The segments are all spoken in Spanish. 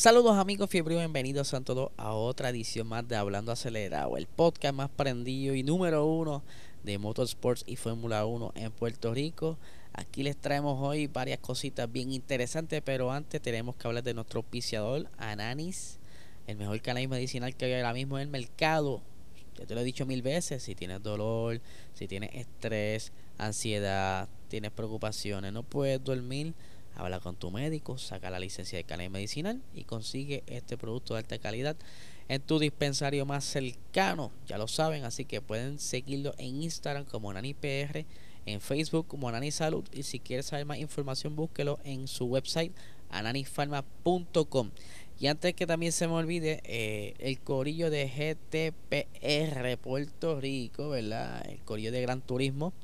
Saludos amigos fiebre, bienvenidos a todos a otra edición más de Hablando Acelerado, el podcast más prendido y número uno de Motorsports y Fórmula 1 en Puerto Rico. Aquí les traemos hoy varias cositas bien interesantes, pero antes tenemos que hablar de nuestro auspiciador, Ananis, el mejor canal medicinal que hay ahora mismo en el mercado. Ya te lo he dicho mil veces, si tienes dolor, si tienes estrés, ansiedad, tienes preocupaciones, no puedes dormir, Habla con tu médico, saca la licencia de cannabis medicinal y consigue este producto de alta calidad en tu dispensario más cercano. Ya lo saben, así que pueden seguirlo en Instagram como NaniPR, en Facebook como Nani Salud y si quieres saber más información búsquelo en su website ananifarma.com. Y antes que también se me olvide, eh, el corillo de GTPR Puerto Rico, ¿verdad? El corillo de Gran Turismo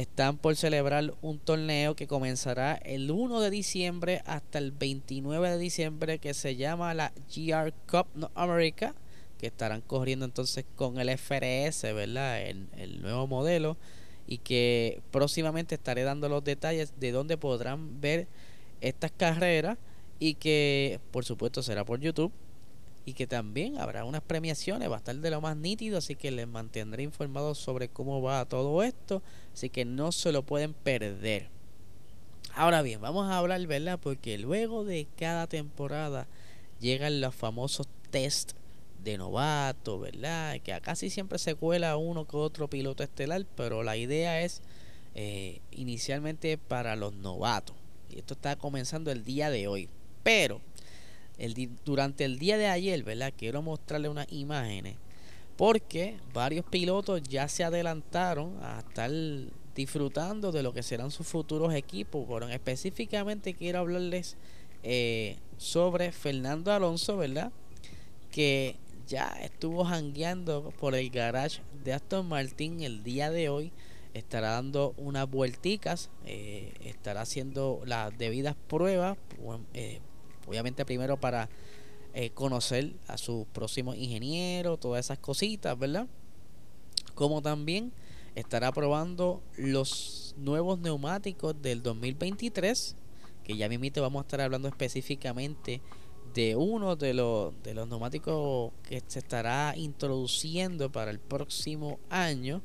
están por celebrar un torneo que comenzará el 1 de diciembre hasta el 29 de diciembre que se llama la GR Cup North America que estarán corriendo entonces con el FRS, ¿verdad? El, el, nuevo modelo y que próximamente estaré dando los detalles de dónde podrán ver estas carreras y que por supuesto será por YouTube y que también habrá unas premiaciones, va a estar de lo más nítido, así que les mantendré informados sobre cómo va todo esto, así que no se lo pueden perder. Ahora bien, vamos a hablar, ¿verdad? Porque luego de cada temporada llegan los famosos test de novato, ¿verdad? Que casi siempre se cuela uno que otro piloto estelar, pero la idea es eh, inicialmente para los novatos. Y esto está comenzando el día de hoy. Pero durante el día de ayer, ¿verdad? Quiero mostrarle unas imágenes. Porque varios pilotos ya se adelantaron a estar disfrutando de lo que serán sus futuros equipos. Pero específicamente quiero hablarles eh, sobre Fernando Alonso, ¿verdad? Que ya estuvo jangueando por el garage de Aston Martin el día de hoy. Estará dando unas vuelticas, eh, estará haciendo las debidas pruebas, eh, Obviamente primero para eh, conocer a su próximo ingeniero, todas esas cositas, ¿verdad? Como también estará probando los nuevos neumáticos del 2023, que ya mismo vamos a estar hablando específicamente de uno de los, de los neumáticos que se estará introduciendo para el próximo año,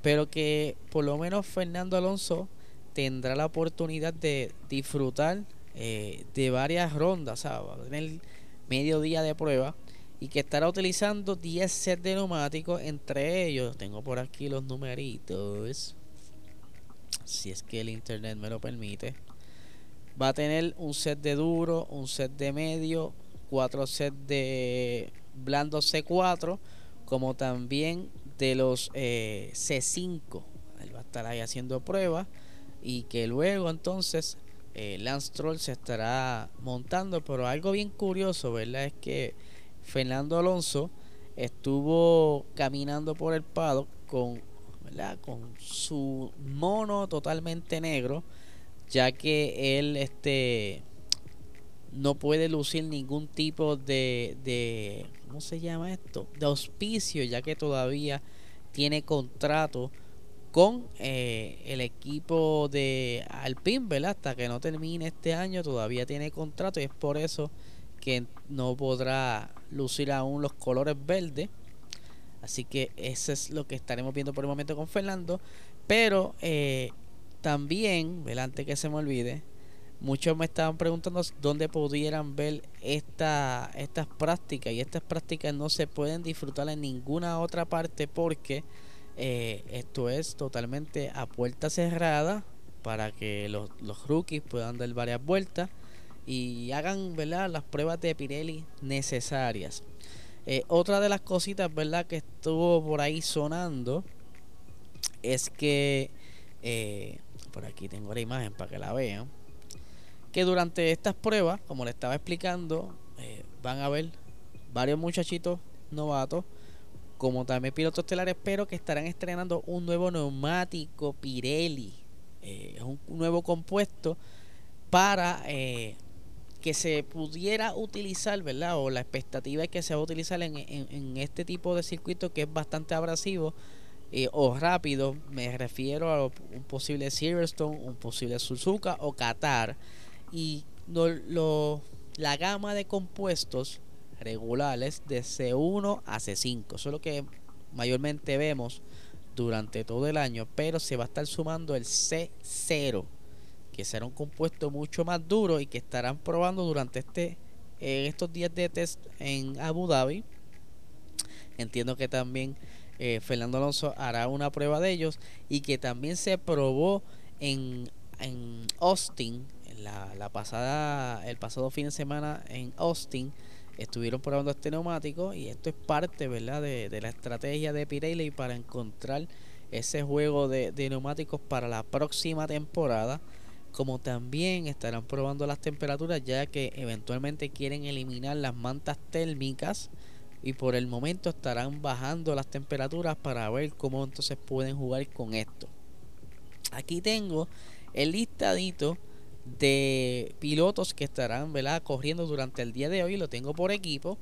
pero que por lo menos Fernando Alonso tendrá la oportunidad de disfrutar eh, de varias rondas, o va a tener medio día de prueba y que estará utilizando 10 sets de neumáticos, entre ellos tengo por aquí los numeritos, si es que el internet me lo permite. Va a tener un set de duro, un set de medio, cuatro sets de blando C4, como también de los eh, C5. Él va a estar ahí haciendo pruebas y que luego entonces eh, Lance Troll se estará montando, pero algo bien curioso, ¿verdad? Es que Fernando Alonso estuvo caminando por el paddock con, con su mono totalmente negro, ya que él este no puede lucir ningún tipo de, de ¿cómo se llama esto? de auspicio, ya que todavía tiene contrato con eh, el equipo de Alpine, ¿verdad? Hasta que no termine este año todavía tiene contrato y es por eso que no podrá lucir aún los colores verdes. Así que eso es lo que estaremos viendo por el momento con Fernando. Pero eh, también, antes que se me olvide, muchos me estaban preguntando dónde pudieran ver esta, estas prácticas. Y estas prácticas no se pueden disfrutar en ninguna otra parte porque eh, esto es totalmente a puerta cerrada para que los, los rookies puedan dar varias vueltas y hagan ¿verdad? las pruebas de Pirelli necesarias. Eh, otra de las cositas ¿verdad? que estuvo por ahí sonando es que, eh, por aquí tengo la imagen para que la vean, que durante estas pruebas, como le estaba explicando, van a ver varios muchachitos novatos, como también pilotos estelares, pero que estarán estrenando un nuevo neumático Pirelli. Eh, es un, nuevo compuesto para eh, que se pudiera utilizar, ¿verdad? O la expectativa es que se va a utilizar en, en, este tipo de circuito que es bastante abrasivo eh, o rápido. Me refiero a un posible Silverstone, un posible Suzuka o Qatar. Y lo, la gama de compuestos regulares de C1 a C5. Eso es lo que mayormente vemos durante todo el año, pero se va a estar sumando el C0, que será un compuesto mucho más duro y que estarán probando durante este estos días de test en Abu Dhabi. Entiendo que también eh, Fernando Alonso hará una prueba de ellos y que también se probó en, en Austin la, la pasada el pasado fin de semana en Austin estuvieron probando este neumático y esto es parte verdad de, la estrategia de Pirelli para encontrar ese juego de, neumáticos para la próxima temporada. Como también estarán probando las temperaturas ya que eventualmente quieren eliminar las mantas térmicas y por el momento estarán bajando las temperaturas para ver cómo entonces pueden jugar con esto. Aquí tengo el listadito de pilotos que estarán ¿verdad? corriendo durante el día de hoy. Lo tengo por equipo.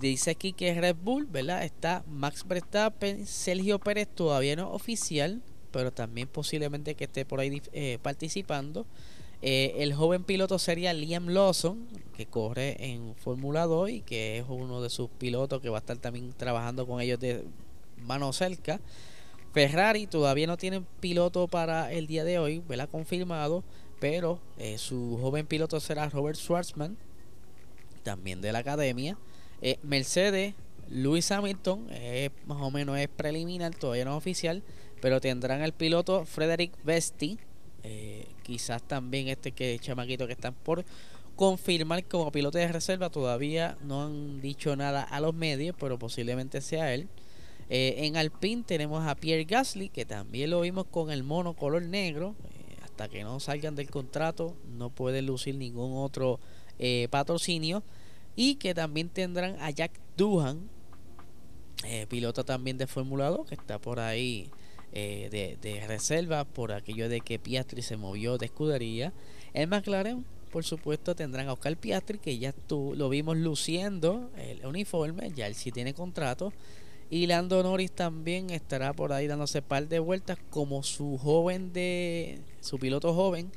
Dice aquí que Red Bull, ¿verdad? Está Max Verstappen, Sergio Pérez todavía no oficial, pero también posiblemente que esté por ahí eh, participando. Eh, el joven piloto sería Liam Lawson, que corre en Fórmula 2 y que es uno de sus pilotos que va a estar también trabajando con ellos de mano cerca. Ferrari todavía no tiene piloto para el día de hoy, ¿verdad? Confirmado pero eh, su joven piloto será Robert Schwartzman, también de la academia. Eh, Mercedes, Lewis Hamilton, más o menos es preliminar, todavía no es oficial, pero tendrán el piloto Frederick Vesti, eh, quizás también este que chamaquito que están por confirmar como piloto de reserva, todavía no han dicho nada a los medios, pero posiblemente sea él. en Alpine tenemos a Pierre Gasly, que también lo vimos con el mono color negro, hasta que no salgan del contrato no pueden lucir ningún otro eh, patrocinio. Y que también tendrán a Jack Duhan eh, piloto también de Fórmula 2 que está por ahí eh, de, de, reserva por aquello de que Piastri se movió de escudería. El McLaren por supuesto tendrán a Oscar Piastri que ya tú, lo vimos luciendo el uniforme ya él sí tiene contrato y Lando Norris también estará por ahí dándose par de vueltas como su joven de su piloto joven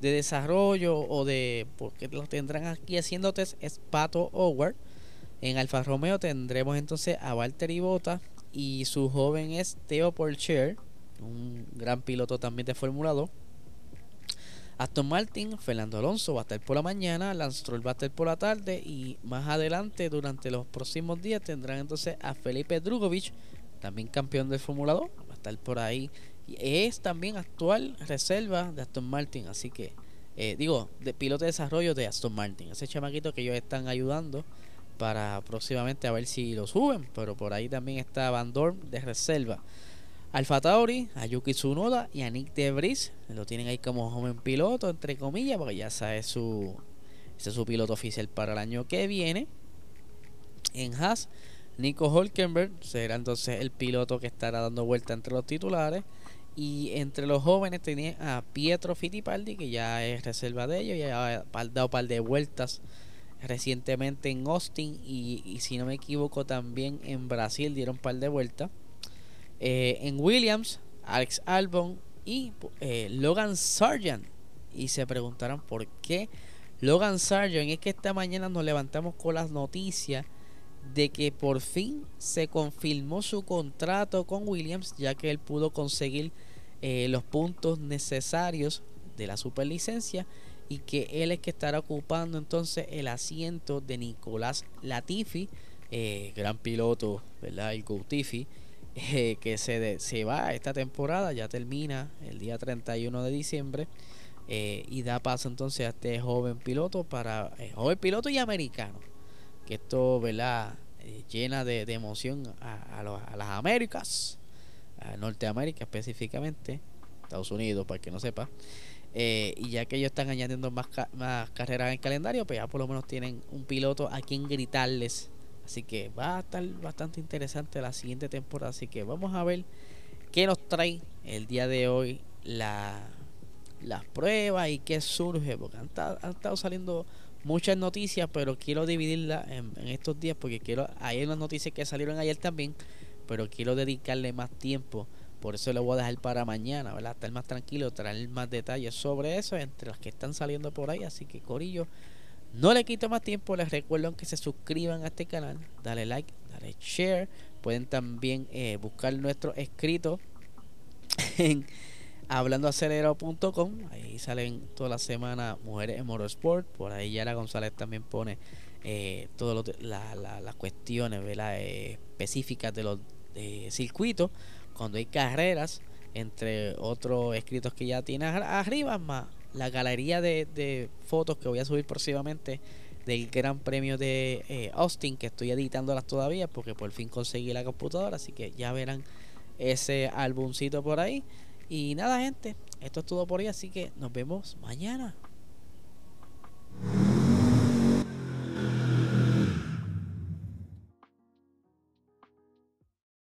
de desarrollo o de porque lo tendrán aquí haciendo test es Pato Howard. En Alfa Romeo tendremos entonces a Valtteri Bottas y su joven es Theo Porcher, un gran piloto también de Fórmula 2. Aston Martin, Fernando Alonso va a estar por la mañana, Lance Stroll va a estar por la tarde y más adelante durante los próximos días tendrán entonces a Felipe Drugovich, también campeón de Fórmula 2, va a estar por ahí y es también actual reserva de Aston Martin, así que eh, digo, de piloto de desarrollo de Aston Martin, ese chamaquito que ellos están ayudando para próximamente a ver si lo suben, pero por ahí también está Van Dorn de reserva. Alfa Tauri, a Yuki Tsunoda y a Nick Debris. Lo tienen ahí como joven piloto, entre comillas, porque ya sabe su, ese es su piloto oficial para el año que viene. En Haas, Nico Hulkenberg será entonces el piloto que estará dando vuelta entre los titulares. Y entre los jóvenes tenía a Pietro Fittipaldi, que ya es reserva de ellos, ya ha dado un par de vueltas recientemente en Austin y, y si no me equivoco también en Brasil dieron un par de vueltas. Eh, en Williams, Alex Albon y eh, Logan Sargent. Y se preguntarán por qué Logan Sargent. Es que esta mañana nos levantamos con las noticias de que por fin se confirmó su contrato con Williams, ya que él pudo conseguir eh, los puntos necesarios de la superlicencia y que él es que estará ocupando entonces el asiento de Nicolás Latifi, gran piloto, ¿verdad? El Tiffy eh, que se, se va esta temporada, ya termina el día 31 de diciembre. Eh, y da paso entonces a este joven piloto para eh, joven piloto y americano que esto verdad llena de, emoción a, las Américas a Norteamérica específicamente Estados Unidos para que no sepa y ya que ellos están añadiendo más, más carreras en el calendario pues ya por lo menos tienen un piloto a quien gritarles Así que va a estar bastante interesante la siguiente temporada. Así que vamos a ver qué nos trae el día de hoy la, las pruebas y qué surge. Porque han, estado saliendo muchas noticias, pero quiero dividirlas en, estos días porque quiero. Hay unas noticias que salieron ayer también, pero quiero dedicarle más tiempo. Por eso lo voy a dejar para mañana, ¿verdad? Estar más tranquilo, traer más detalles sobre eso entre las que están saliendo por ahí. Así que, Corillo, no le quito más tiempo, les recuerdo que se suscriban a este canal, dale like, dale share. Pueden también eh, buscar nuestro escrito en hablandoacelerado.com. Ahí salen toda la semana Mujeres en Motorsport. Por ahí Yara González también pone eh, todas las cuestiones eh, específicas de los circuitos. Cuando hay carreras, entre otros escritos que ya tiene arriba, más la galería de, de fotos que voy a subir próximamente del Gran Premio de eh, Austin, que estoy editándolas todavía porque por fin conseguí la computadora, así que ya verán ese álbumcito por ahí. Y nada, gente, esto es todo por hoy, así que nos vemos mañana.